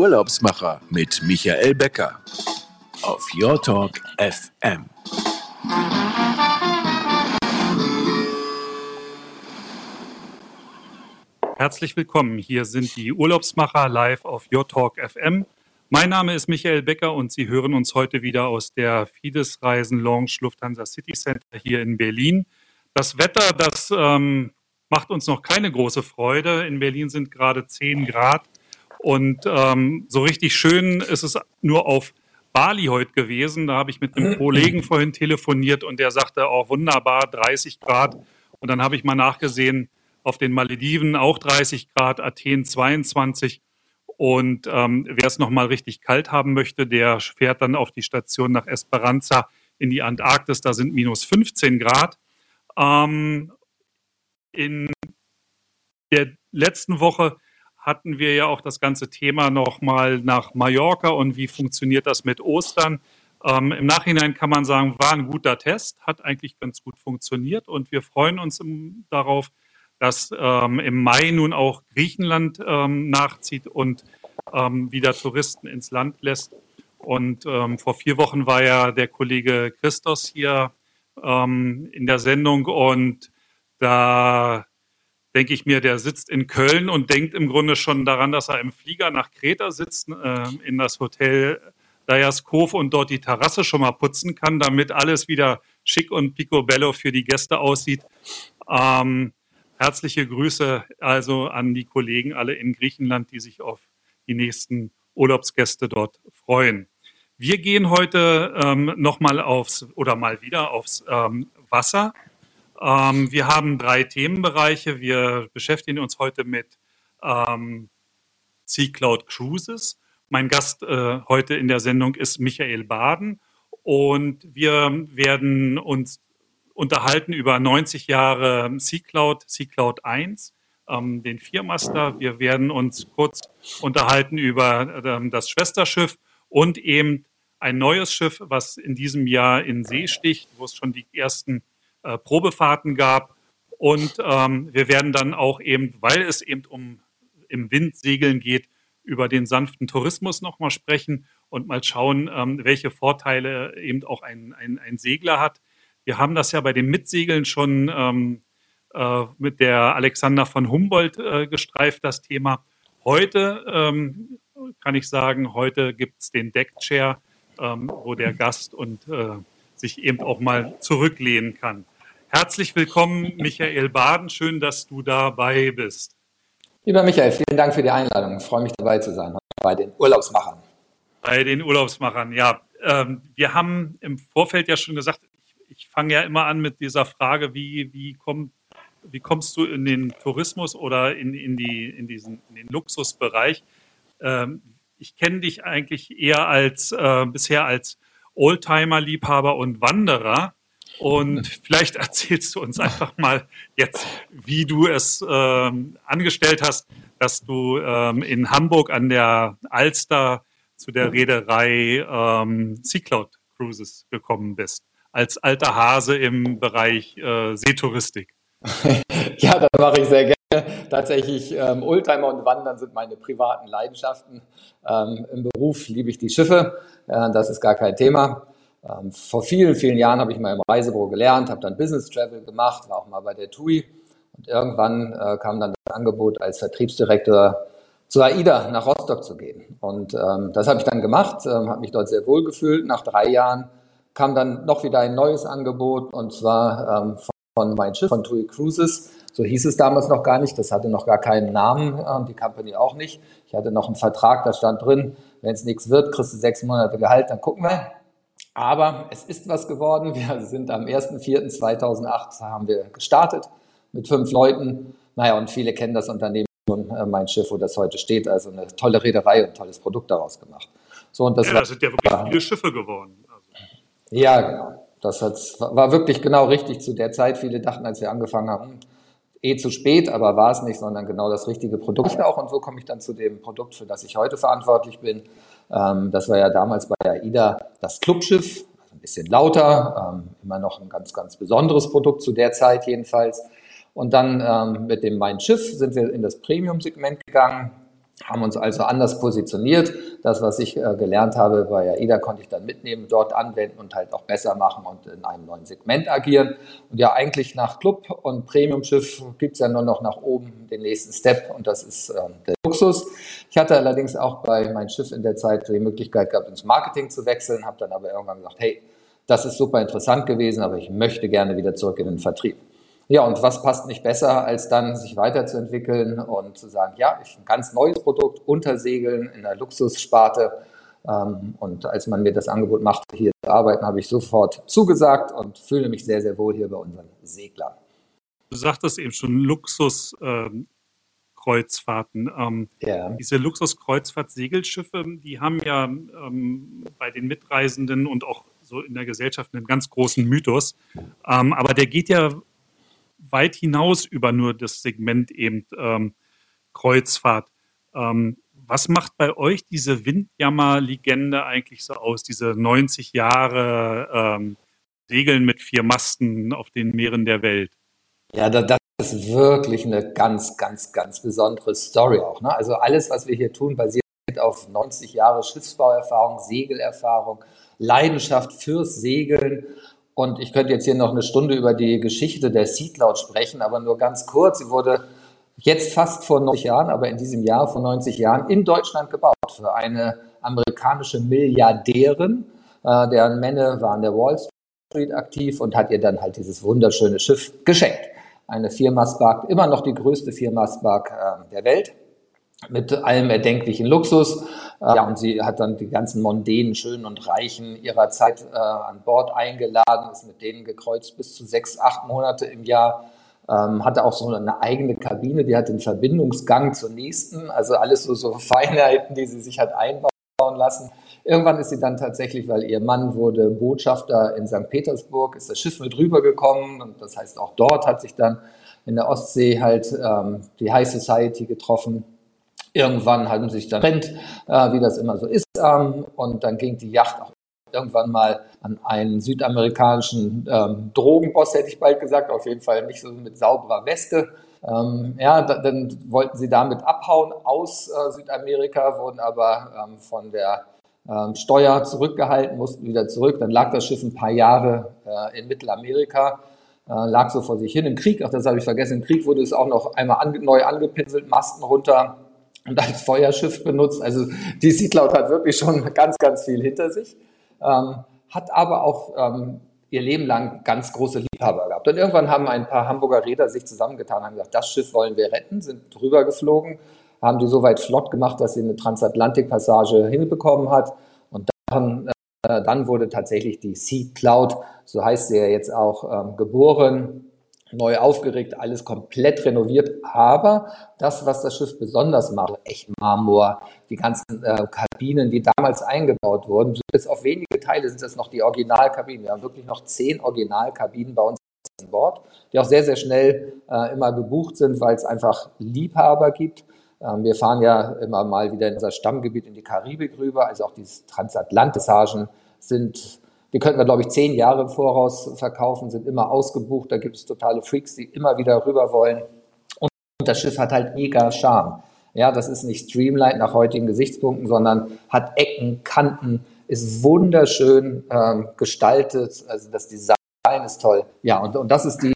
Urlaubsmacher mit Michael Becker auf Your Talk FM. Herzlich willkommen. Hier sind die Urlaubsmacher live auf Your Talk FM. Mein Name ist Michael Becker und Sie hören uns heute wieder aus der Fides Reisen Lounge Lufthansa City Center hier in Berlin. Das Wetter, das ähm, macht uns noch keine große Freude. In Berlin sind gerade 10 Grad und ähm, so richtig schön ist es nur auf Bali heute gewesen. Da habe ich mit einem Kollegen vorhin telefoniert und der sagte, oh wunderbar, 30 Grad. Und dann habe ich mal nachgesehen, auf den Malediven auch 30 Grad, Athen 22. Und ähm, wer es nochmal richtig kalt haben möchte, der fährt dann auf die Station nach Esperanza in die Antarktis. Da sind minus 15 Grad. Ähm, in der letzten Woche hatten wir ja auch das ganze Thema nochmal nach Mallorca und wie funktioniert das mit Ostern. Ähm, Im Nachhinein kann man sagen, war ein guter Test, hat eigentlich ganz gut funktioniert und wir freuen uns im, darauf, dass ähm, im Mai nun auch Griechenland ähm, nachzieht und ähm, wieder Touristen ins Land lässt. Und ähm, vor vier Wochen war ja der Kollege Christos hier ähm, in der Sendung und da denke ich mir, der sitzt in Köln und denkt im Grunde schon daran, dass er im Flieger nach Kreta sitzt, äh, in das Hotel Dajaskov und dort die Terrasse schon mal putzen kann, damit alles wieder schick und picobello für die Gäste aussieht. Ähm, herzliche Grüße also an die Kollegen alle in Griechenland, die sich auf die nächsten Urlaubsgäste dort freuen. Wir gehen heute ähm, nochmal aufs oder mal wieder aufs ähm, Wasser ähm, wir haben drei Themenbereiche. Wir beschäftigen uns heute mit ähm, C-Cloud Cruises. Mein Gast äh, heute in der Sendung ist Michael Baden und wir werden uns unterhalten über 90 Jahre C-Cloud, C-Cloud 1, ähm, den Viermaster. Wir werden uns kurz unterhalten über ähm, das Schwesterschiff und eben ein neues Schiff, was in diesem Jahr in See sticht, wo es schon die ersten äh, Probefahrten gab. Und ähm, wir werden dann auch eben, weil es eben um im Wind segeln geht, über den sanften Tourismus nochmal sprechen und mal schauen, ähm, welche Vorteile eben auch ein, ein, ein, Segler hat. Wir haben das ja bei den Mitsegeln schon ähm, äh, mit der Alexander von Humboldt äh, gestreift, das Thema. Heute ähm, kann ich sagen, heute gibt es den Deckchair, ähm, wo der Gast und äh, sich eben auch mal zurücklehnen kann. Herzlich willkommen, Michael Baden. Schön, dass du dabei bist. Lieber Michael, vielen Dank für die Einladung. Ich freue mich dabei zu sein bei den Urlaubsmachern. Bei den Urlaubsmachern, ja. Ähm, wir haben im Vorfeld ja schon gesagt, ich, fange ja immer an mit dieser Frage, wie, wie, komm, wie kommst du in den Tourismus oder in, in, die, in, diesen, in den Luxusbereich? Ähm, ich kenne dich eigentlich eher als äh, bisher als Oldtimer-Liebhaber und Wanderer. Und vielleicht erzählst du uns einfach mal jetzt, wie du es ähm, angestellt hast, dass du ähm, in Hamburg an der Alster zu der Reederei ähm, Sea Cloud Cruises gekommen bist, als alter Hase im Bereich äh, Seetouristik. ja, das mache ich sehr gerne. Tatsächlich, ähm, Oldtimer und Wandern sind meine privaten Leidenschaften. Ähm, Im Beruf liebe ich die Schiffe, äh, das ist gar kein Thema. Ähm, vor vielen, vielen Jahren habe ich mal im Reisebüro gelernt, habe dann Business Travel gemacht, war auch mal bei der TUI und irgendwann äh, kam dann das Angebot, als Vertriebsdirektor zu AIDA nach Rostock zu gehen. Und ähm, das habe ich dann gemacht, ähm, habe mich dort sehr wohl gefühlt. Nach drei Jahren kam dann noch wieder ein neues Angebot und zwar ähm, von, von mein Schiff, von TUI Cruises. So hieß es damals noch gar nicht, das hatte noch gar keinen Namen, äh, die Company auch nicht. Ich hatte noch einen Vertrag, da stand drin, wenn es nichts wird, kriegst du sechs Monate Gehalt, dann gucken wir. Aber es ist was geworden. Wir sind am 1.4.2008 haben wir gestartet mit fünf Leuten. Naja, und viele kennen das Unternehmen schon, äh, mein Schiff, wo das heute steht. Also eine tolle Reederei und ein tolles Produkt daraus gemacht. So, und das ja, war, sind ja wirklich viele Schiffe geworden. Also. Ja, genau. Das war wirklich genau richtig zu der Zeit. Viele dachten, als wir angefangen haben, eh zu spät, aber war es nicht, sondern genau das richtige Produkt auch. Und so komme ich dann zu dem Produkt, für das ich heute verantwortlich bin. Ähm, das war ja damals bei AIDA das Clubschiff, also ein bisschen lauter, ähm, immer noch ein ganz, ganz besonderes Produkt zu der Zeit jedenfalls. Und dann ähm, mit dem Mein Schiff sind wir in das Premium-Segment gegangen, haben uns also anders positioniert. Das, was ich äh, gelernt habe bei AIDA, konnte ich dann mitnehmen, dort anwenden und halt auch besser machen und in einem neuen Segment agieren. Und ja, eigentlich nach Club und Premium-Schiff gibt es ja nur noch nach oben den nächsten Step und das ist äh, der Luxus. Ich hatte allerdings auch bei meinem Schiff in der Zeit die Möglichkeit gehabt, ins Marketing zu wechseln, habe dann aber irgendwann gesagt, hey, das ist super interessant gewesen, aber ich möchte gerne wieder zurück in den Vertrieb. Ja, und was passt nicht besser, als dann sich weiterzuentwickeln und zu sagen, ja, ich ein ganz neues Produkt untersegeln in der Luxussparte. Ähm, und als man mir das Angebot machte, hier zu arbeiten, habe ich sofort zugesagt und fühle mich sehr, sehr wohl hier bei unseren Seglern. Du sagtest eben schon Luxuskreuzfahrten. Ähm, ähm, ja. Diese Luxuskreuzfahrt-Segelschiffe, die haben ja ähm, bei den Mitreisenden und auch so in der Gesellschaft einen ganz großen Mythos. Ähm, aber der geht ja weit hinaus über nur das Segment eben ähm, Kreuzfahrt. Ähm, was macht bei euch diese Windjammer-Legende eigentlich so aus? Diese 90 Jahre ähm, Segeln mit vier Masten auf den Meeren der Welt? Ja, das ist wirklich eine ganz, ganz, ganz besondere Story auch. Ne? Also alles, was wir hier tun, basiert auf 90 Jahre Schiffsbauerfahrung, Segelerfahrung, Leidenschaft fürs Segeln und ich könnte jetzt hier noch eine Stunde über die Geschichte der Seed sprechen, aber nur ganz kurz. Sie wurde jetzt fast vor 90 Jahren, aber in diesem Jahr vor 90 Jahren in Deutschland gebaut für eine amerikanische Milliardärin, äh, deren Männer waren der Wall Street aktiv und hat ihr dann halt dieses wunderschöne Schiff geschenkt. Eine Viermastbark, immer noch die größte Viermastbark äh, der Welt mit allem erdenklichen Luxus. Äh, ja, und sie hat dann die ganzen mondänen, schönen und reichen ihrer Zeit äh, an Bord eingeladen, ist mit denen gekreuzt bis zu sechs, acht Monate im Jahr. Ähm, hatte auch so eine eigene Kabine, die hat den Verbindungsgang zur nächsten, also alles so, so Feinheiten, die sie sich hat einbauen lassen. Irgendwann ist sie dann tatsächlich, weil ihr Mann wurde Botschafter in St. Petersburg, ist das Schiff mit rübergekommen und das heißt auch dort hat sich dann in der Ostsee halt ähm, die High Society getroffen Irgendwann haben sich dann trennt, äh, wie das immer so ist. Ähm, und dann ging die Yacht auch irgendwann mal an einen südamerikanischen ähm, Drogenboss, hätte ich bald gesagt, auf jeden Fall nicht so mit sauberer Weste. Ähm, ja, da, dann wollten sie damit abhauen aus äh, Südamerika, wurden aber ähm, von der ähm, Steuer zurückgehalten, mussten wieder zurück. Dann lag das Schiff ein paar Jahre äh, in Mittelamerika, äh, lag so vor sich hin. Im Krieg, auch das habe ich vergessen, im Krieg wurde es auch noch einmal ange neu angepinselt, Masten runter, und als Feuerschiff benutzt. Also die Seedlaut hat wirklich schon ganz, ganz viel hinter sich, ähm, hat aber auch ähm, ihr Leben lang ganz große Liebhaber gehabt. Und irgendwann haben ein paar Hamburger Räder sich zusammengetan, haben gesagt, das Schiff wollen wir retten, sind drüber geflogen, haben die so weit flott gemacht, dass sie eine Transatlantikpassage hinbekommen hat. Und dann, äh, dann wurde tatsächlich die Sea Cloud, so heißt sie ja jetzt auch, ähm, geboren neu aufgeregt, alles komplett renoviert. Aber das, was das Schiff besonders macht, echt Marmor, die ganzen äh, Kabinen, die damals eingebaut wurden, bis auf wenige Teile sind das noch die Originalkabinen. Wir haben wirklich noch zehn Originalkabinen bei uns an Bord, die auch sehr, sehr schnell äh, immer gebucht sind, weil es einfach Liebhaber gibt. Ähm, wir fahren ja immer mal wieder in unser Stammgebiet in die Karibik rüber, also auch diese Transatlantissagen sind die könnten wir, glaube ich, zehn Jahre im Voraus verkaufen, sind immer ausgebucht. Da gibt es totale Freaks, die immer wieder rüber wollen. Und das Schiff hat halt mega Charme. Ja, das ist nicht Streamline nach heutigen Gesichtspunkten, sondern hat Ecken, Kanten, ist wunderschön ähm, gestaltet. Also das Design ist toll. Ja, und, und das ist die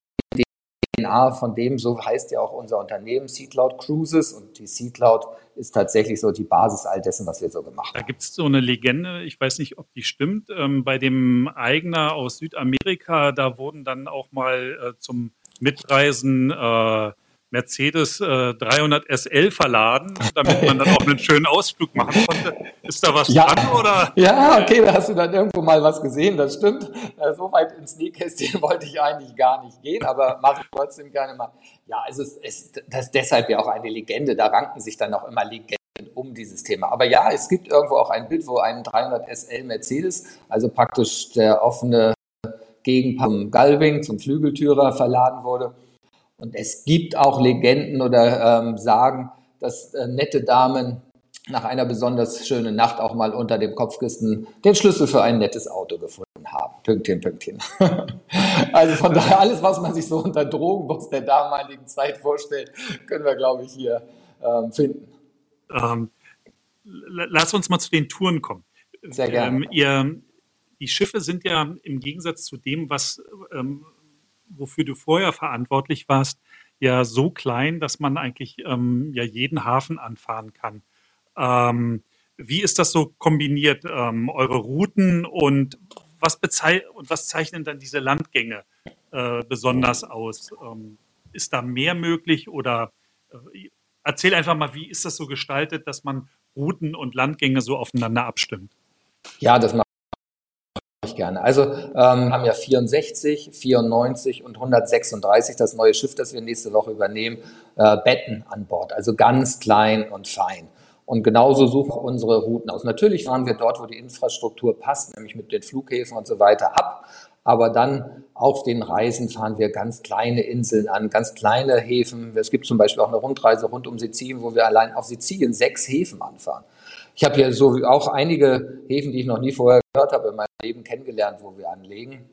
DNA von dem, so heißt ja auch unser Unternehmen, Seedloud Cruises. Und die Seedloud ist tatsächlich so die Basis all dessen, was wir so gemacht haben. Da gibt es so eine Legende, ich weiß nicht, ob die stimmt. Ähm, bei dem Eigner aus Südamerika, da wurden dann auch mal äh, zum Mitreisen äh, Mercedes äh, 300 SL verladen, damit man dann auch einen schönen Ausflug machen konnte. Ist da was ja. dran oder? Ja, okay, da hast du dann irgendwo mal was gesehen, das stimmt. Äh, so weit ins Nähkästchen wollte ich eigentlich gar nicht gehen, aber mache ich trotzdem gerne mal. Ja, also es ist das ist deshalb ja auch eine Legende, da ranken sich dann auch immer Legenden um dieses Thema. Aber ja, es gibt irgendwo auch ein Bild, wo ein 300 SL Mercedes, also praktisch der offene Gegenpart zum Galving, zum Flügeltürer verladen wurde. Und es gibt auch Legenden oder ähm, Sagen, dass äh, nette Damen nach einer besonders schönen Nacht auch mal unter dem Kopfkissen den Schlüssel für ein nettes Auto gefunden haben. Pünktchen, Pünktchen. also von daher alles, was man sich so unter Drogenboss der damaligen Zeit vorstellt, können wir, glaube ich, hier ähm, finden. Ähm, lass uns mal zu den Touren kommen. Sehr gerne. Ähm, ihr, die Schiffe sind ja im Gegensatz zu dem, was, ähm, wofür du vorher verantwortlich warst, ja so klein, dass man eigentlich ähm, ja jeden Hafen anfahren kann. Ähm, wie ist das so kombiniert, ähm, eure Routen und was, und was zeichnen dann diese Landgänge äh, besonders aus? Ähm, ist da mehr möglich oder äh, erzähl einfach mal, wie ist das so gestaltet, dass man Routen und Landgänge so aufeinander abstimmt? Ja, das mache ich gerne. Also ähm, haben ja 64, 94 und 136 das neue Schiff, das wir nächste Woche übernehmen, äh, Betten an Bord. Also ganz klein und fein. Und genauso suchen wir unsere Routen aus. Natürlich fahren wir dort, wo die Infrastruktur passt, nämlich mit den Flughäfen und so weiter ab. Aber dann auf den Reisen fahren wir ganz kleine Inseln an, ganz kleine Häfen. Es gibt zum Beispiel auch eine Rundreise rund um Sizilien, wo wir allein auf Sizilien sechs Häfen anfahren. Ich habe hier so auch einige Häfen, die ich noch nie vorher gehört habe, in meinem Leben kennengelernt, wo wir anlegen.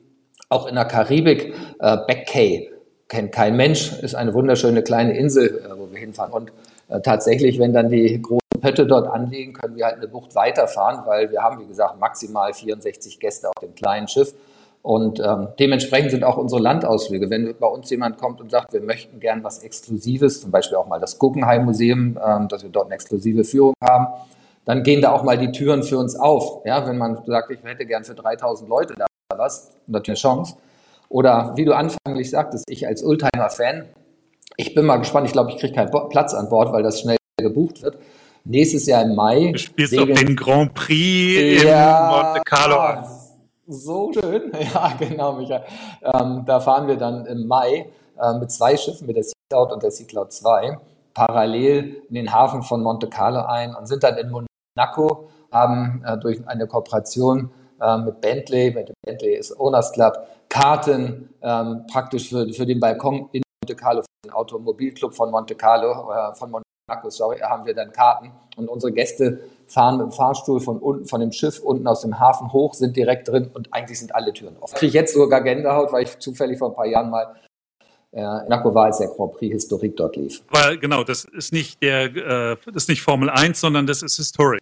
Auch in der Karibik, äh, Back Cay, kennt kein Mensch, ist eine wunderschöne kleine Insel, äh, wo wir hinfahren. Und äh, tatsächlich, wenn dann die großen Pötte dort anlegen, können wir halt eine Bucht weiterfahren, weil wir haben, wie gesagt, maximal 64 Gäste auf dem kleinen Schiff. Und ähm, dementsprechend sind auch unsere Landausflüge. Wenn bei uns jemand kommt und sagt, wir möchten gern was Exklusives, zum Beispiel auch mal das Guggenheim Museum, ähm, dass wir dort eine exklusive Führung haben, dann gehen da auch mal die Türen für uns auf. Ja, wenn man sagt, ich hätte gern für 3000 Leute da was, natürlich eine Chance. Oder wie du anfänglich sagtest, ich als Oldtimer-Fan, ich bin mal gespannt, ich glaube, ich kriege keinen Platz an Bord, weil das schnell gebucht wird. Nächstes Jahr im Mai. Du spielst segeln, den Grand Prix ja, in Monte Carlo. So schön. Ja, genau, Michael. Ähm, da fahren wir dann im Mai äh, mit zwei Schiffen, mit der Sea Cloud und der Sea Cloud 2, parallel in den Hafen von Monte Carlo ein und sind dann in Monaco, haben äh, durch eine Kooperation äh, mit Bentley, mit dem Bentley ist Owners Club, Karten ähm, praktisch für, für den Balkon in Monte Carlo, für den Automobilclub von Monte Carlo, äh, von Akkus, sorry, haben wir dann Karten und unsere Gäste fahren mit dem Fahrstuhl von unten, von dem Schiff unten aus dem Hafen hoch, sind direkt drin und eigentlich sind alle Türen offen. Ich kriege jetzt sogar Gänsehaut, weil ich zufällig vor ein paar Jahren mal äh, in Akku war, als der Grand Prix Historik dort lief. Aber genau, das ist nicht der, äh, das ist nicht Formel 1, sondern das ist Historik.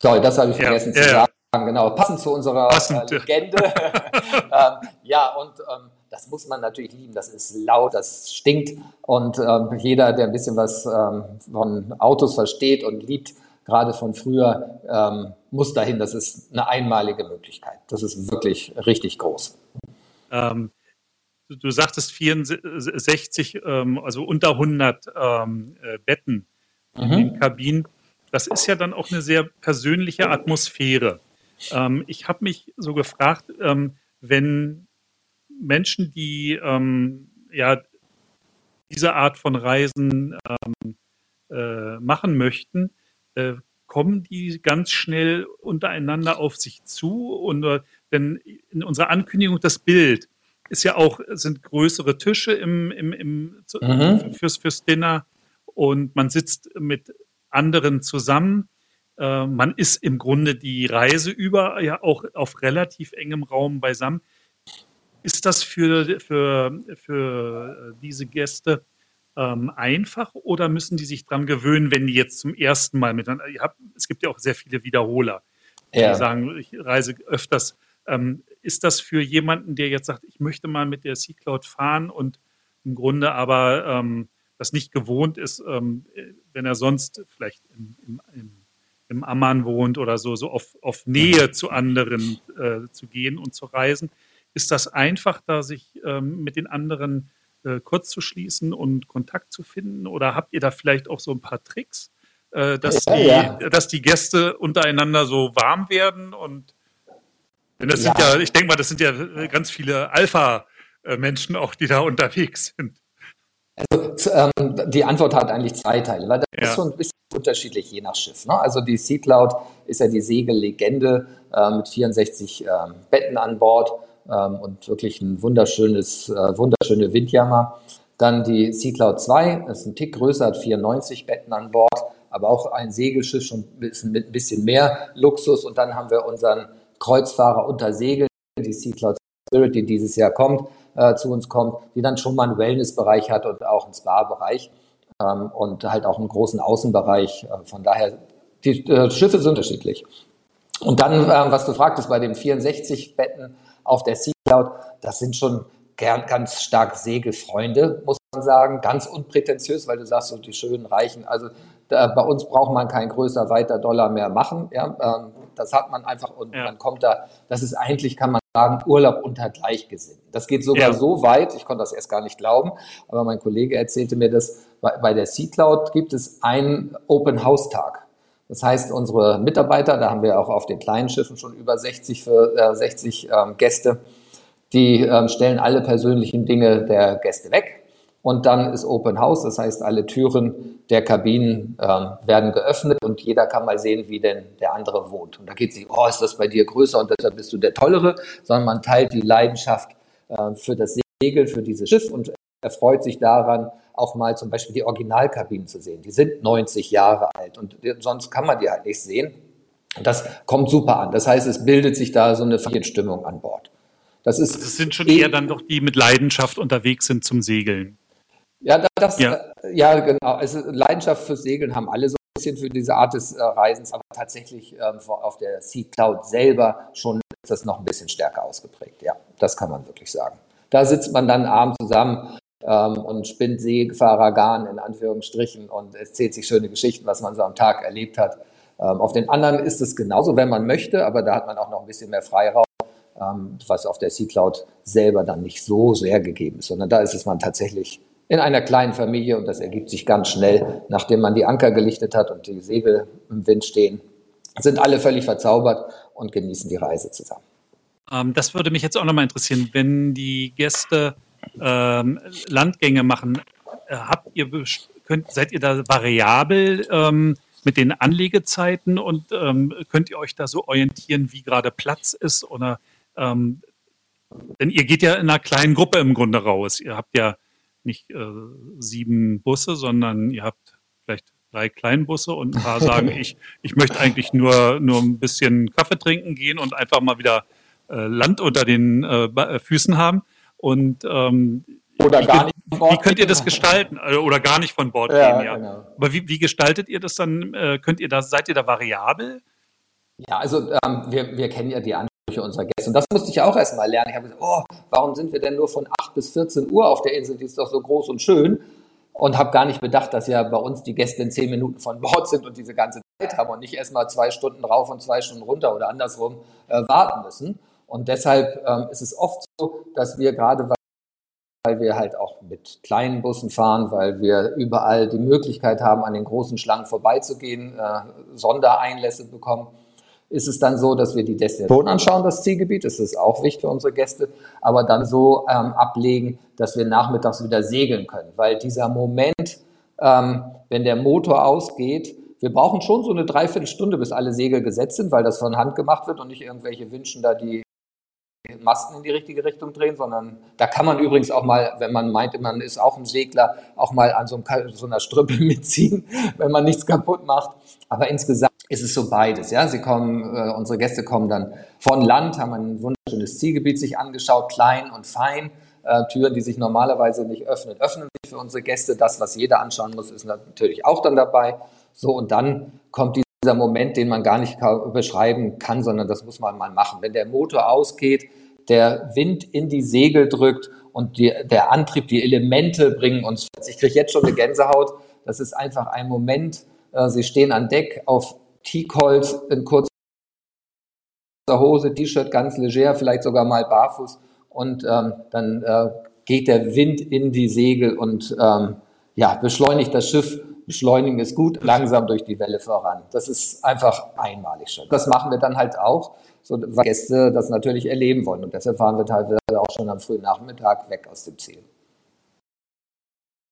Sorry, das habe ich vergessen ja, zu ja, sagen. Genau, passend zu unserer Passend. Äh, Legende. ähm, ja, und ähm, das muss man natürlich lieben. Das ist laut, das stinkt. Und ähm, jeder, der ein bisschen was ähm, von Autos versteht und liebt, gerade von früher, ähm, muss dahin. Das ist eine einmalige Möglichkeit. Das ist wirklich richtig groß. Ähm, du, sagtest 64, ähm, also unter 100 ähm, äh, Betten mhm. in den Kabinen. Das ist ja dann auch eine sehr persönliche Atmosphäre. ich habe mich so gefragt, wenn Menschen, die ähm, ja diese Art von Reisen ähm, äh, machen möchten, äh, kommen die ganz schnell untereinander auf sich zu. Und, denn in unserer Ankündigung das Bild ist ja auch, sind größere Tische im, im, im, mhm. fürs, fürs Dinner und man sitzt mit anderen zusammen. Äh, man ist im Grunde die Reise über ja auch auf relativ engem Raum beisammen. Ist das für, für, für diese Gäste ähm, einfach oder müssen die sich daran gewöhnen, wenn die jetzt zum ersten Mal miteinander, habt, es gibt ja auch sehr viele Wiederholer, die ja. sagen, ich reise öfters. Ähm, ist das für jemanden, der jetzt sagt, ich möchte mal mit der Sea Cloud fahren und im Grunde aber ähm, das nicht gewohnt ist, ähm, wenn er sonst vielleicht im, im, im, im Amman wohnt oder so, so auf, auf Nähe zu anderen äh, zu gehen und zu reisen? Ist das einfach, da sich ähm, mit den anderen äh, kurz zu schließen und Kontakt zu finden? Oder habt ihr da vielleicht auch so ein paar Tricks, äh, dass, ja, die, ja. dass die Gäste untereinander so warm werden? Und denn das ja. sind ja, ich denke mal, das sind ja ganz viele Alpha-Menschen auch, die da unterwegs sind. Also ähm, die Antwort hat eigentlich zwei Teile, weil das ja. ist schon ein bisschen unterschiedlich je nach Schiff. Ne? Also die Sea Cloud ist ja die Segellegende äh, mit 64 äh, Betten an Bord ähm, und wirklich ein wunderschönes, äh, wunderschöne Windjammer. Dann die Sea Cloud 2, das ist ein Tick größer, hat 94 Betten an Bord, aber auch ein Segelschiff schon mit ein bisschen mehr Luxus. Und dann haben wir unseren Kreuzfahrer unter Segel, die Sea Cloud Spirit, die dieses Jahr kommt, äh, zu uns kommt, die dann schon mal einen Wellnessbereich hat und auch einen Spa-Bereich. ähm, und halt auch einen großen Außenbereich. Äh, von daher, die äh, Schiffe sind unterschiedlich. Und dann, äh, was du fragtest, bei den 64 Betten auf der Sea Cloud, das sind schon gern, ganz stark Segelfreunde, muss man sagen. Ganz unprätentiös, weil du sagst, so die schönen Reichen. Also da, bei uns braucht man kein größer, weiter Dollar mehr machen. Ja? Ähm, das hat man einfach und ja. man kommt da, das ist eigentlich, kann man sagen, Urlaub unter Gleichgesinnten. Das geht sogar ja. so weit, ich konnte das erst gar nicht glauben, aber mein Kollege erzählte mir das, bei, der Sea Cloud gibt es einen Open House Tag. Das heißt, unsere Mitarbeiter, da haben wir auch auf den kleinen Schiffen schon über 60 für äh, 60 ähm, Gäste, die ähm, stellen alle persönlichen Dinge der Gäste weg. Und dann ist Open House, das heißt, alle Türen der Kabinen ähm, werden geöffnet und jeder kann mal sehen, wie denn der andere wohnt. Und da geht es nicht, oh, ist das bei dir größer und deshalb bist du der Tollere, sondern man teilt die Leidenschaft äh, für das Segel, für dieses Schiff und erfreut sich daran, auch mal zum Beispiel die Originalkabinen zu sehen. Die sind 90 Jahre alt und sonst kann man die halt nicht sehen. Und das kommt super an. Das heißt, es bildet sich da so eine Familienstimmung an Bord. Das, ist das sind schon eher dann doch die mit Leidenschaft unterwegs sind zum Segeln. Ja, das, ja. ja genau. Also Leidenschaft fürs Segeln haben alle so ein bisschen für diese Art des äh, Reisens, aber tatsächlich ähm, auf der Sea Cloud selber schon ist das noch ein bisschen stärker ausgeprägt. Ja, das kann man wirklich sagen. Da sitzt man dann abends zusammen ähm, und spinnt Seefahrergarn in Anführungsstrichen und erzählt sich schöne Geschichten, was man so am Tag erlebt hat. Ähm, auf den anderen ist es genauso, wenn man möchte, aber da hat man auch noch ein bisschen mehr Freiraum, ähm, was auf der Sea Cloud selber dann nicht so sehr gegeben ist, sondern da ist es man tatsächlich in einer kleinen Familie und das ergibt sich ganz schnell, nachdem man die Anker gelichtet hat und die Segel im Wind stehen, sind alle völlig verzaubert und genießen die Reise zusammen. Ähm, das würde mich jetzt auch nochmal interessieren, wenn die Gäste ähm, Landgänge machen, äh, habt ihr könnt, seid ihr da variabel ähm, mit den Anlegezeiten und ähm, könnt ihr euch da so orientieren, wie gerade Platz ist? Oder ähm, denn ihr geht ja in einer kleinen Gruppe im Grunde raus. Ihr habt ja nicht äh, sieben Busse, sondern ihr habt vielleicht drei Kleinbusse und ein paar sagen, ich, ich möchte eigentlich nur, nur ein bisschen Kaffee trinken gehen und einfach mal wieder äh, Land unter den äh, Füßen haben. Und ähm, oder gar nicht. Wie könnt ihr das gestalten? Äh, oder gar nicht von Bord ja, gehen, ja. Genau. Aber wie, wie, gestaltet ihr das dann? Äh, könnt ihr da, seid ihr da variabel? Ja, also ähm, wir, wir kennen ja die Ansprüche unserer Gäste. Und das musste ich auch erst mal lernen. Ich habe gesagt, oh, warum sind wir denn nur von 8 bis 14 Uhr auf der Insel? Die ist doch so groß und schön. Und habe gar nicht bedacht, dass ja bei uns die Gäste in 10 Minuten von Bord sind und diese ganze Zeit haben und nicht erst mal zwei Stunden rauf und zwei Stunden runter oder andersrum äh, warten müssen. Und deshalb ähm, ist es oft so, dass wir gerade, weil wir halt auch mit kleinen Bussen fahren, weil wir überall die Möglichkeit haben, an den großen Schlangen vorbeizugehen, äh, Sondereinlässe bekommen, ist es dann so, dass wir die Destination anschauen, das Zielgebiet, das ist auch wichtig für unsere Gäste, aber dann so ähm, ablegen, dass wir nachmittags wieder segeln können, weil dieser Moment, ähm, wenn der Motor ausgeht, wir brauchen schon so eine Dreiviertelstunde, bis alle Segel gesetzt sind, weil das von Hand gemacht wird und nicht irgendwelche Wünschen da die Masten in die richtige Richtung drehen, sondern da kann man übrigens auch mal, wenn man meint, man ist auch ein Segler, auch mal an so, einem, so einer Strüppe mitziehen, wenn man nichts kaputt macht. Aber insgesamt ist es so beides. Ja, sie kommen, äh, unsere Gäste kommen dann von Land, haben ein wunderschönes Zielgebiet sich angeschaut, klein und fein. Äh, Türen, die sich normalerweise nicht öffnen, öffnen sich für unsere Gäste. Das, was jeder anschauen muss, ist natürlich auch dann dabei. So, und dann kommt die dieser Moment, den man gar nicht beschreiben kann, sondern das muss man mal machen. Wenn der Motor ausgeht, der Wind in die Segel drückt und die, der Antrieb, die Elemente bringen uns. Ich kriege jetzt schon eine Gänsehaut. Das ist einfach ein Moment. Äh, Sie stehen an Deck auf Teakholz in kurzer Hose, T-Shirt ganz leger, vielleicht sogar mal barfuß und ähm, dann äh, geht der Wind in die Segel und ähm, ja, beschleunigt das Schiff beschleunigen es gut, langsam durch die Welle voran. Das ist einfach einmalig schon. Das machen wir dann halt auch, so weil Gäste das natürlich erleben wollen. Und deshalb fahren wir teilweise auch schon am frühen Nachmittag weg aus dem Ziel.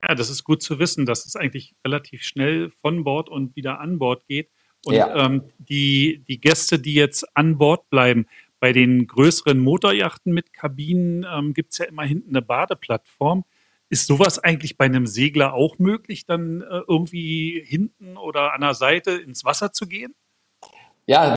Ja, das ist gut zu wissen, dass es eigentlich relativ schnell von Bord und wieder an Bord geht. Und ja. ähm, die, die Gäste, die jetzt an Bord bleiben, bei den größeren Motorjachten mit Kabinen ähm, gibt es ja immer hinten eine Badeplattform. Ist sowas eigentlich bei einem Segler auch möglich, dann äh, irgendwie hinten oder an der Seite ins Wasser zu gehen? Ja,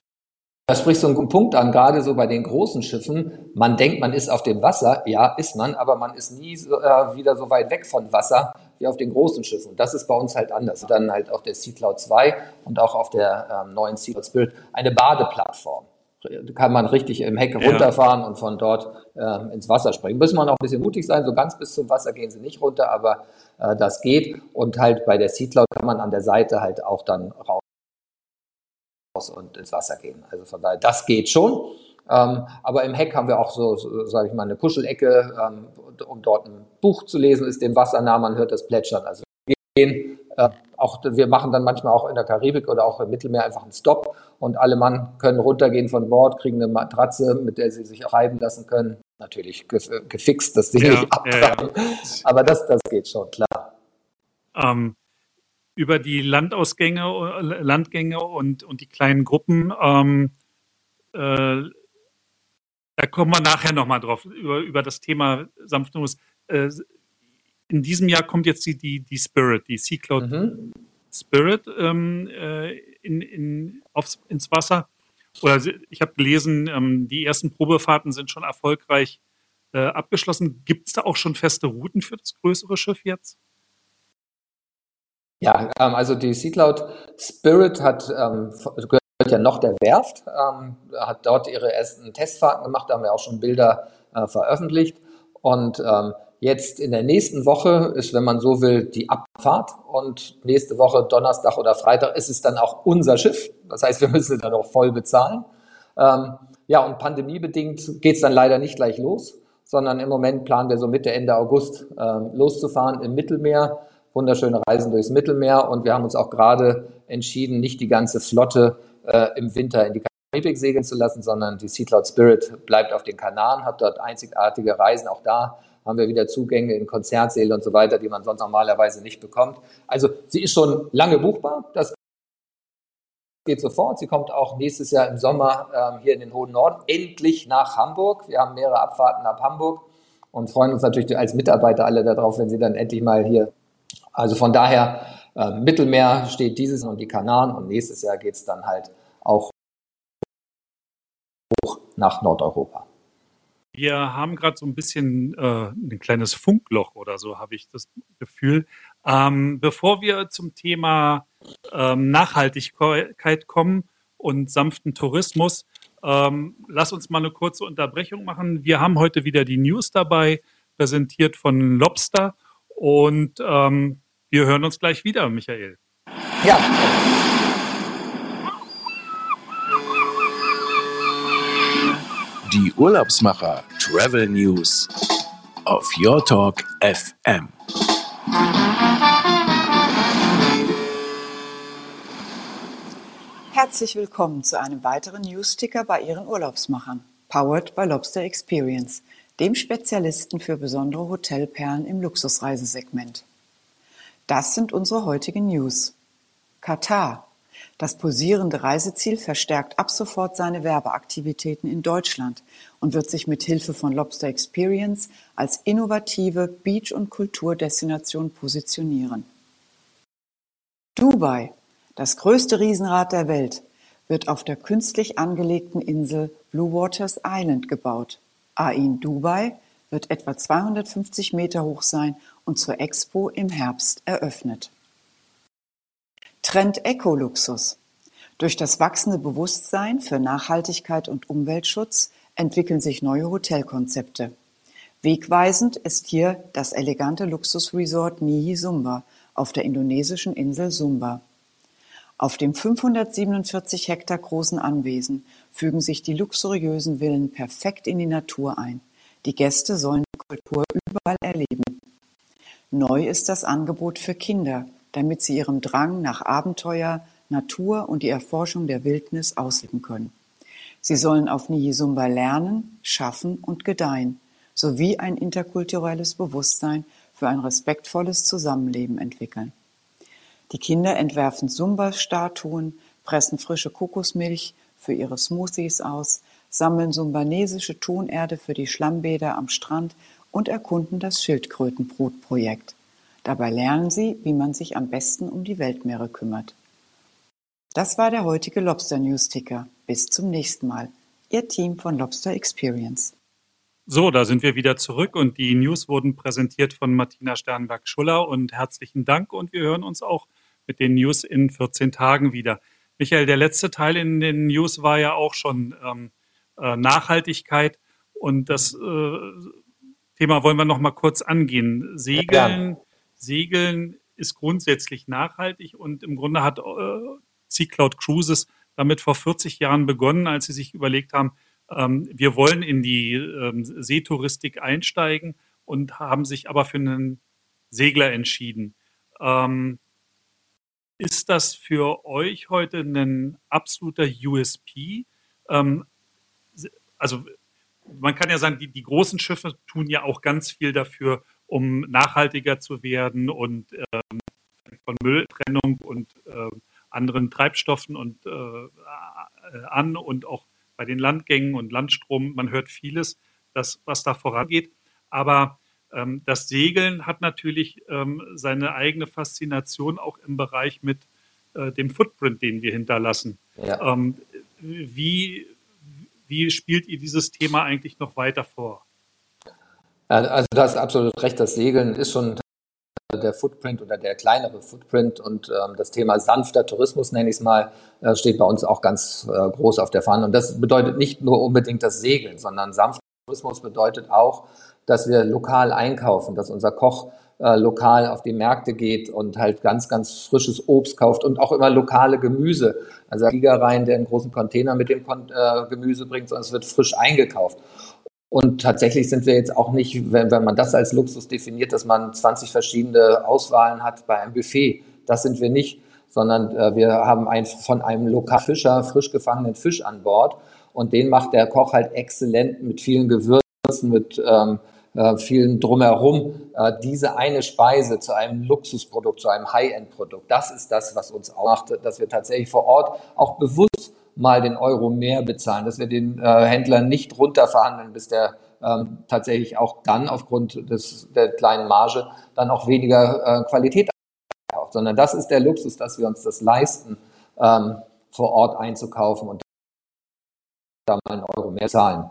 da sprichst du einen Punkt an, gerade so bei den großen Schiffen. Man denkt, man ist auf dem Wasser. Ja, ist man, aber man ist nie so, äh, wieder so weit weg von Wasser wie auf den großen Schiffen. Und das ist bei uns halt anders. Dann halt auf der Sea Cloud 2 und auch auf der ähm, neuen Sea Cloud Spirit eine Badeplattform. Kann man richtig im Heck runterfahren und von dort äh, ins Wasser springen. Müssen wir noch ein bisschen mutig sein. So ganz bis zum Wasser gehen sie nicht runter, aber äh, das geht. Und halt bei der Sea Cloud kann man an der Seite halt auch dann raus und ins Wasser gehen. Also von daher, das geht schon. Ähm, aber im Heck haben wir auch so, so sage ich mal, eine Kuschelecke, ähm, um dort ein Buch zu lesen, ist dem Wasser nah, man hört das Plätschern. Also wir gehen, äh, auch, wir machen dann manchmal auch in der Karibik oder auch im Mittelmeer einfach einen Stopp und alle Mann können runtergehen von Bord, kriegen eine Matratze, mit der sie sich reiben lassen können. Natürlich gefixt, dass sie ja, nicht abtragen. Ja, ja. Aber das, das geht schon, klar. Ähm, über die Landausgänge, Landgänge und, und die kleinen Gruppen. Ähm, äh, da kommen wir nachher nochmal drauf, über, über das Thema Sanftnuss. Äh, in diesem Jahr kommt jetzt die, die, die Spirit, die Sea Cloud mhm. Spirit ähm, äh, in, in, aufs, ins Wasser. Oder ich habe gelesen, ähm, die ersten Probefahrten sind schon erfolgreich äh, abgeschlossen. Gibt es da auch schon feste Routen für das größere Schiff jetzt? Ja, ähm, also die Sea Cloud Spirit hat, ähm, gehört ja noch der Werft, ähm, hat dort ihre ersten Testfahrten gemacht, da haben wir auch schon Bilder äh, veröffentlicht. Und ähm, jetzt in der nächsten Woche ist, wenn man so will, die Abfahrt. Und nächste Woche, Donnerstag oder Freitag, ist es dann auch unser Schiff. Das heißt, wir müssen dann auch voll bezahlen. Ähm, ja, und pandemiebedingt geht es dann leider nicht gleich los, sondern im Moment planen wir so Mitte, Ende August ähm, loszufahren im Mittelmeer wunderschöne Reisen durchs Mittelmeer und wir haben uns auch gerade entschieden, nicht die ganze Flotte äh, im Winter in die Karibik segeln zu lassen, sondern die Sea Cloud Spirit bleibt auf den Kanaren, hat dort einzigartige Reisen. Auch da haben wir wieder Zugänge in Konzertsäle und so weiter, die man sonst normalerweise nicht bekommt. Also sie ist schon lange buchbar. Das geht sofort. Sie kommt auch nächstes Jahr im Sommer ähm, hier in den hohen Norden endlich nach Hamburg. Wir haben mehrere Abfahrten ab Hamburg und freuen uns natürlich als Mitarbeiter alle darauf, wenn sie dann endlich mal hier also von daher, äh, Mittelmeer steht dieses und die Kanaren und nächstes Jahr geht es dann halt auch hoch nach Nordeuropa. Wir haben gerade so ein bisschen äh, ein kleines Funkloch oder so, habe ich das Gefühl. Ähm, bevor wir zum Thema ähm, Nachhaltigkeit kommen und sanften Tourismus, ähm, lass uns mal eine kurze Unterbrechung machen. Wir haben heute wieder die News dabei, präsentiert von Lobster. Und ähm, wir hören uns gleich wieder, Michael. Ja. Urlaubsmacher Travel News auf Your Talk FM. Herzlich willkommen zu einem weiteren News-Ticker bei Ihren Urlaubsmachern. Powered by Lobster Experience dem Spezialisten für besondere Hotelperlen im Luxusreisesegment. Das sind unsere heutigen News. Katar. Das posierende Reiseziel verstärkt ab sofort seine Werbeaktivitäten in Deutschland und wird sich mit Hilfe von Lobster Experience als innovative Beach- und Kulturdestination positionieren. Dubai, das größte Riesenrad der Welt, wird auf der künstlich angelegten Insel Blue Waters Island gebaut. Ain Dubai wird etwa 250 Meter hoch sein und zur Expo im Herbst eröffnet. Trend Eco-Luxus. Durch das wachsende Bewusstsein für Nachhaltigkeit und Umweltschutz entwickeln sich neue Hotelkonzepte. Wegweisend ist hier das elegante Luxusresort Nihi Sumba auf der indonesischen Insel Sumba. Auf dem 547 Hektar großen Anwesen fügen sich die luxuriösen Villen perfekt in die Natur ein. Die Gäste sollen die Kultur überall erleben. Neu ist das Angebot für Kinder, damit sie ihrem Drang nach Abenteuer, Natur und die Erforschung der Wildnis ausleben können. Sie sollen auf Niyisumba lernen, schaffen und gedeihen, sowie ein interkulturelles Bewusstsein für ein respektvolles Zusammenleben entwickeln. Die Kinder entwerfen Sumba-Statuen, pressen frische Kokosmilch für ihre Smoothies aus, sammeln sumbanesische Tonerde für die Schlammbäder am Strand und erkunden das Schildkrötenbrutprojekt. Dabei lernen sie, wie man sich am besten um die Weltmeere kümmert. Das war der heutige Lobster News Ticker. Bis zum nächsten Mal. Ihr Team von Lobster Experience. So, da sind wir wieder zurück und die News wurden präsentiert von Martina Sternberg-Schuller und herzlichen Dank und wir hören uns auch mit den News in 14 Tagen wieder. Michael, der letzte Teil in den News war ja auch schon ähm, äh, Nachhaltigkeit und das äh, Thema wollen wir noch mal kurz angehen. Segeln, ja. Segeln ist grundsätzlich nachhaltig und im Grunde hat äh, Sea Cloud Cruises damit vor 40 Jahren begonnen, als sie sich überlegt haben, ähm, wir wollen in die ähm, Seetouristik einsteigen und haben sich aber für einen Segler entschieden. Ähm, ist das für euch heute ein absoluter USP? Also man kann ja sagen, die, die großen Schiffe tun ja auch ganz viel dafür, um nachhaltiger zu werden und ähm, von Mülltrennung und äh, anderen Treibstoffen und äh, äh, an und auch bei den Landgängen und Landstrom. Man hört vieles, das, was da vorangeht. Aber ähm, das Segeln hat natürlich ähm, seine eigene Faszination auch im Bereich mit äh, dem Footprint, den wir hinterlassen. Ja. Ähm, wie, wie spielt ihr dieses Thema eigentlich noch weiter vor? Also du hast absolut recht, das Segeln ist schon der Footprint oder der kleinere Footprint und ähm, das Thema sanfter Tourismus, nenne ich es mal, äh, steht bei uns auch ganz äh, groß auf der Fahne. Und das bedeutet nicht nur unbedingt das Segeln, sondern sanfter Tourismus bedeutet auch, dass wir lokal einkaufen, dass unser Koch äh, lokal auf die Märkte geht und halt ganz, ganz frisches Obst kauft und auch immer lokale Gemüse. Also Flieger rein, der einen großen Container mit dem Kon äh, Gemüse bringt, sondern es wird frisch eingekauft. Und tatsächlich sind wir jetzt auch nicht, wenn, wenn man das als Luxus definiert, dass man 20 verschiedene Auswahlen hat bei einem Buffet. Das sind wir nicht, sondern äh, wir haben ein, von einem Lokalfischer frisch gefangenen Fisch an Bord. Und den macht der Koch halt exzellent mit vielen Gewürzen, mit ähm, äh, vielen drumherum, äh, diese eine Speise zu einem Luxusprodukt, zu einem High-End-Produkt. Das ist das, was uns auch macht, dass wir tatsächlich vor Ort auch bewusst mal den Euro mehr bezahlen, dass wir den äh, Händlern nicht runterverhandeln, bis der ähm, tatsächlich auch dann aufgrund des, der kleinen Marge dann auch weniger äh, Qualität kauft, sondern das ist der Luxus, dass wir uns das leisten, ähm, vor Ort einzukaufen und da mal einen Euro mehr zahlen.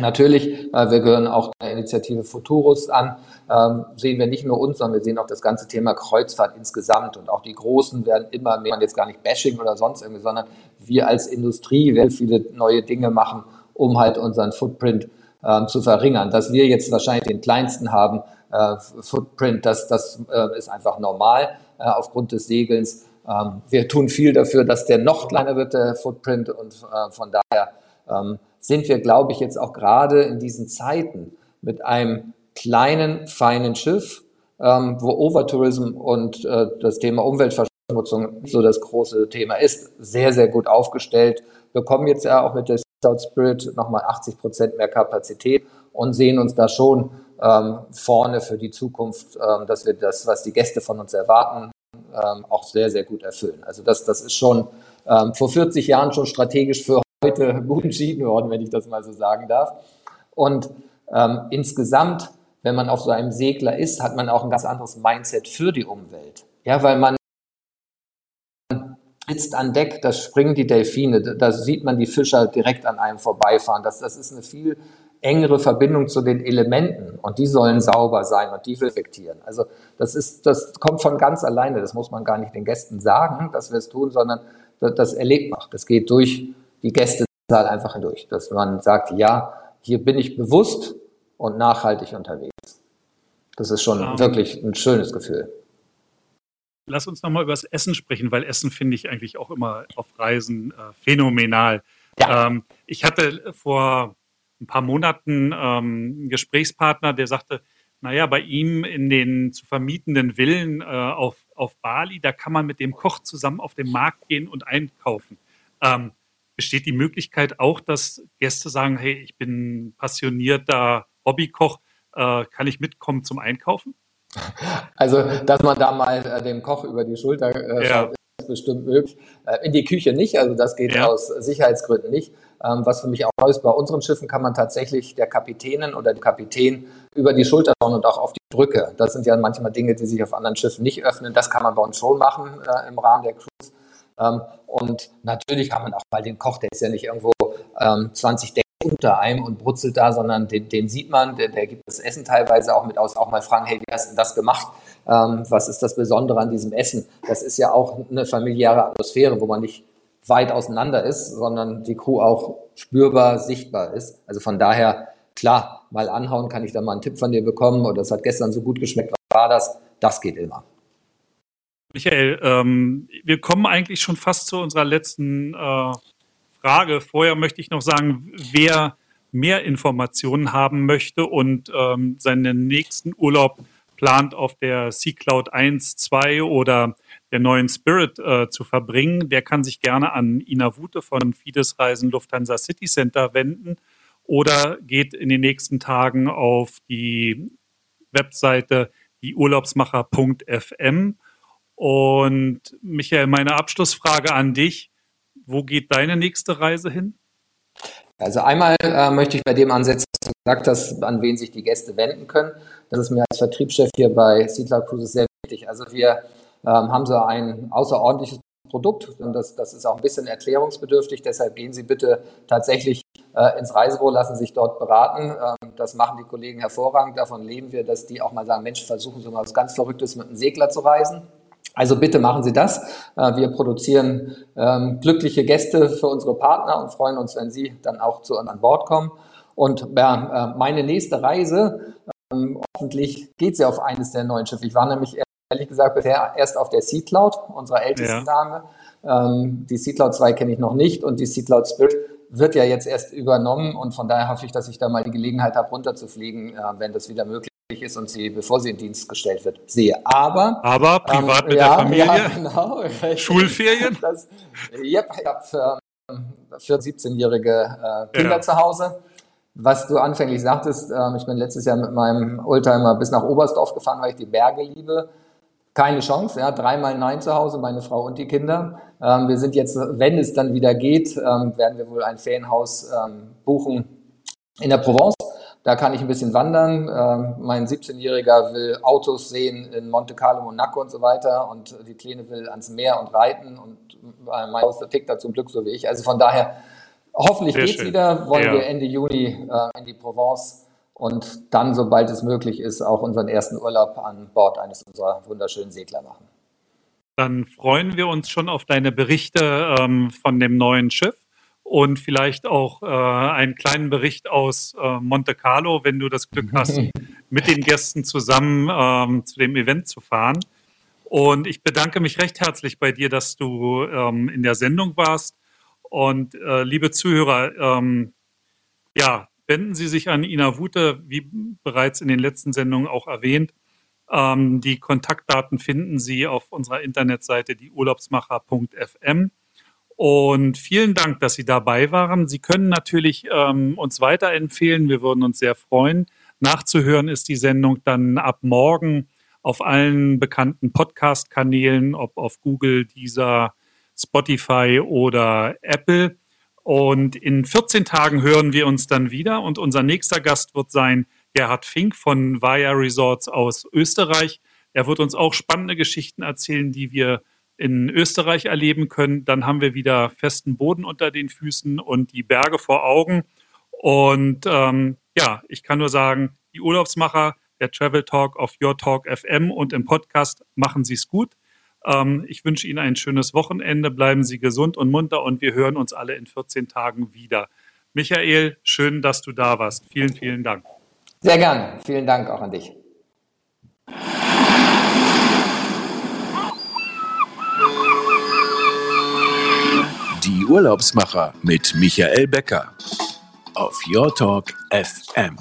Natürlich, äh, wir gehören auch der Initiative Futurus an, ähm, sehen wir nicht nur uns, sondern wir sehen auch das ganze Thema Kreuzfahrt insgesamt und auch die Großen werden immer mehr, jetzt gar nicht Bashing oder sonst irgendwie, sondern wir als Industrie werden viele neue Dinge machen, um halt unseren Footprint ähm, zu verringern. Dass wir jetzt wahrscheinlich den kleinsten haben, äh, Footprint, das, das äh, ist einfach normal aufgrund des Segelns. Ähm, wir tun viel dafür, dass der noch kleiner wird, der Footprint und von daher sind wir, glaube ich, jetzt auch gerade in diesen Zeiten mit einem kleinen, feinen Schiff, ähm, wo Overtourism und äh, das Thema Umweltverschmutzung so das große Thema ist, sehr, sehr gut aufgestellt. Wir kommen jetzt ja auch mit der South Spirit nochmal 80 Prozent mehr Kapazität und sehen uns da schon ähm, vorne für die Zukunft, ähm, dass wir das, was die Gäste von uns erwarten, ähm, auch sehr, sehr gut erfüllen. Also das, das ist schon ähm, vor 40 Jahren schon strategisch für heute gut entschieden worden, wenn ich das mal so sagen darf. Und ähm, insgesamt, wenn man auf so einem Segler ist, hat man auch ein ganz anderes Mindset für die Umwelt. Ja, weil man sitzt an Deck, da springen die Delfine, da sieht man die Fischer direkt an einem vorbeifahren. Das, das ist eine viel engere Verbindung zu den Elementen und die sollen sauber sein und die respektieren. Also das ist, das kommt von ganz alleine. Das muss man gar nicht den Gästen sagen, dass wir es tun, sondern das, das erlebt man. Das geht durch die Gästezahl einfach hindurch, dass man sagt, ja, hier bin ich bewusst und nachhaltig unterwegs. Das ist schon ja. wirklich ein schönes Gefühl. Lass uns nochmal über das Essen sprechen, weil Essen finde ich eigentlich auch immer auf Reisen äh, phänomenal. Ja. Ähm, ich hatte vor ein paar Monaten ähm, einen Gesprächspartner, der sagte, naja, bei ihm in den zu vermietenden Villen äh, auf, auf Bali, da kann man mit dem Koch zusammen auf den Markt gehen und einkaufen. Ähm, besteht die Möglichkeit auch, dass Gäste sagen, hey, ich bin passionierter Hobbykoch, äh, kann ich mitkommen zum Einkaufen? Also, dass man da mal äh, dem Koch über die Schulter äh, ja. schaut, ist bestimmt möglich. Äh, in die Küche nicht, also das geht ja. aus Sicherheitsgründen nicht. Ähm, was für mich auch neu ist, bei unseren Schiffen kann man tatsächlich der Kapitänin oder dem Kapitän über die Schulter schauen und auch auf die Brücke. Das sind ja manchmal Dinge, die sich auf anderen Schiffen nicht öffnen. Das kann man bei uns schon machen äh, im Rahmen der Cruise. Ähm, und natürlich kann man auch mal den Koch, der ist ja nicht irgendwo ähm, 20 Decken unter einem und brutzelt da, sondern den, den sieht man, der, der, gibt das Essen teilweise auch mit aus, auch mal fragen, hey, wie hast du das gemacht? Ähm, was ist das Besondere an diesem Essen? Das ist ja auch eine familiäre Atmosphäre, wo man nicht weit auseinander ist, sondern die Crew auch spürbar, sichtbar ist. Also von daher, klar, mal anhauen, kann ich da mal einen Tipp von dir bekommen oder es hat gestern so gut geschmeckt, was war das? Das geht immer. Michael, ähm, wir kommen eigentlich schon fast zu unserer letzten äh, Frage. Vorher möchte ich noch sagen, wer mehr Informationen haben möchte und ähm, seinen nächsten Urlaub plant, auf der Sea Cloud 1, 2 oder der neuen Spirit äh, zu verbringen, der kann sich gerne an Ina Wute von Fides Reisen Lufthansa City Center wenden oder geht in den nächsten Tagen auf die Webseite dieurlaubsmacher.fm. Und Michael, meine Abschlussfrage an dich. Wo geht deine nächste Reise hin? Also einmal äh, möchte ich bei dem ansetzen, was du gesagt hast, an wen sich die Gäste wenden können. Das ist mir als Vertriebschef hier bei Seedler Cruises sehr wichtig. Also wir ähm, haben so ein außerordentliches Produkt und das, das ist auch ein bisschen erklärungsbedürftig. Deshalb gehen Sie bitte tatsächlich äh, ins Reisebüro, lassen sich dort beraten. Ähm, das machen die Kollegen hervorragend. Davon leben wir, dass die auch mal sagen, Mensch, versuchen Sie mal was ganz Verrücktes mit einem Segler zu reisen. Also bitte machen Sie das. Äh, wir produzieren ähm, glückliche Gäste für unsere Partner und freuen uns, wenn Sie dann auch zu uns an Bord kommen. Und ja, äh, meine nächste Reise, ähm, hoffentlich geht sie auf eines der neuen Schiffe. Ich war nämlich ehrlich gesagt bisher erst auf der Sea Cloud, unserer ältesten ja. Dame. Ähm, die Sea Cloud 2 kenne ich noch nicht und die Sea Cloud Spirit wird ja jetzt erst übernommen und von daher hoffe ich, dass ich da mal die Gelegenheit habe, runterzufliegen, äh, wenn das wieder möglich ist und sie, bevor sie in Dienst gestellt wird, sehe. Aber, Aber privat ähm, mit ja, der Familie? Ja, genau. Schulferien? Das, yep, ich habe ähm, für 17-jährige äh, Kinder ja. zu Hause. Was du anfänglich sagtest, äh, ich bin letztes Jahr mit meinem Oldtimer bis nach Oberstdorf gefahren, weil ich die Berge liebe keine Chance. Ja, dreimal Nein zu Hause, meine Frau und die Kinder. Ähm, wir sind jetzt, wenn es dann wieder geht, ähm, werden wir wohl ein Ferienhaus ähm, buchen in der Provence. Da kann ich ein bisschen wandern. Ähm, mein 17-Jähriger will Autos sehen in Monte Carlo, Monaco und so weiter. Und die Kleine will ans Meer und reiten. Und äh, mein Haus tickt da zum Glück so wie ich. Also von daher, hoffentlich Sehr geht's schön. wieder. Wollen ja. wir Ende Juni äh, in die Provence und dann, sobald es möglich ist, auch unseren ersten Urlaub an Bord eines unserer wunderschönen Segler machen. Dann freuen wir uns schon auf deine Berichte ähm, von dem neuen Schiff und vielleicht auch äh, einen kleinen Bericht aus äh, Monte Carlo, wenn du das Glück hast, mit den Gästen zusammen ähm, zu dem Event zu fahren. Und ich bedanke mich recht herzlich bei dir, dass du ähm, in der Sendung warst. Und äh, liebe Zuhörer, ähm, ja, wenden Sie sich an Ina Wute, wie bereits in den letzten Sendungen auch erwähnt. Ähm, die Kontaktdaten finden Sie auf unserer Internetseite dieurlaubsmacher.fm. Und vielen Dank, dass Sie dabei waren. Sie können natürlich ähm, uns weiterempfehlen. Wir würden uns sehr freuen. Nachzuhören ist die Sendung dann ab morgen auf allen bekannten Podcast-Kanälen, ob auf Google, dieser Spotify oder Apple. Und in 14 Tagen hören wir uns dann wieder und unser nächster Gast wird sein Gerhard Fink von Via Resorts aus Österreich. Er wird uns auch spannende Geschichten erzählen, die wir in Österreich erleben können. Dann haben wir wieder festen Boden unter den Füßen und die Berge vor Augen. Und ähm, ja, ich kann nur sagen, die Urlaubsmacher, der Travel Talk auf Your Talk FM und im Podcast machen Sie es gut. Ähm, ich wünsche Ihnen ein schönes Wochenende. Bleiben Sie gesund und munter und wir hören uns alle in 14 Tagen wieder. Michael, schön, dass du da warst. Vielen, vielen Dank. Sehr gerne. Vielen Dank auch an dich. Die Urlaubsmacher mit Michael Becker auf Your Talk FM.